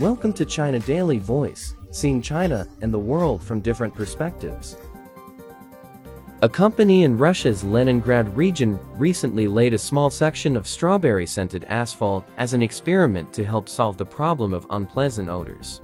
Welcome to China Daily Voice, seeing China and the world from different perspectives. A company in Russia's Leningrad region recently laid a small section of strawberry-scented asphalt as an experiment to help solve the problem of unpleasant odors.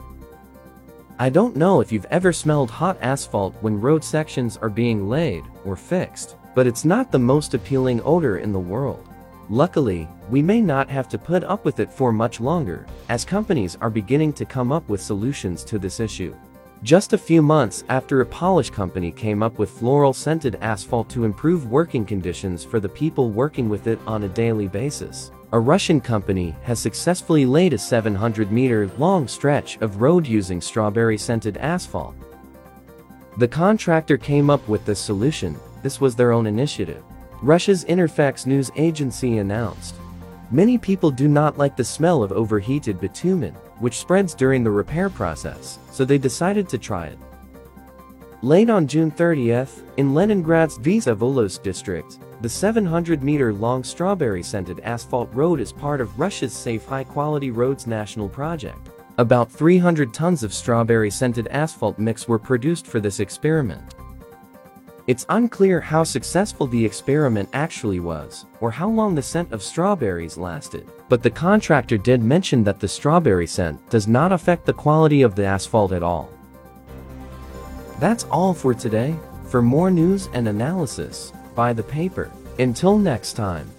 I don't know if you've ever smelled hot asphalt when road sections are being laid or fixed, but it's not the most appealing odor in the world. Luckily, we may not have to put up with it for much longer, as companies are beginning to come up with solutions to this issue. Just a few months after a polish company came up with floral-scented asphalt to improve working conditions for the people working with it on a daily basis, a Russian company has successfully laid a 700-meter-long stretch of road using strawberry-scented asphalt. The contractor came up with this solution, this was their own initiative. Russia's Interfax news agency announced. Many people do not like the smell of overheated bitumen, which spreads during the repair process, so they decided to try it. Late on June 30th, in Leningrad's Vsevolozhsk district, the 700-meter-long strawberry-scented asphalt road is part of Russia's Safe High-Quality Roads National Project. About 300 tons of strawberry-scented asphalt mix were produced for this experiment. It's unclear how successful the experiment actually was, or how long the scent of strawberries lasted, but the contractor did mention that the strawberry scent does not affect the quality of the asphalt at all. That's all for today. For more news and analysis, buy the paper. Until next time.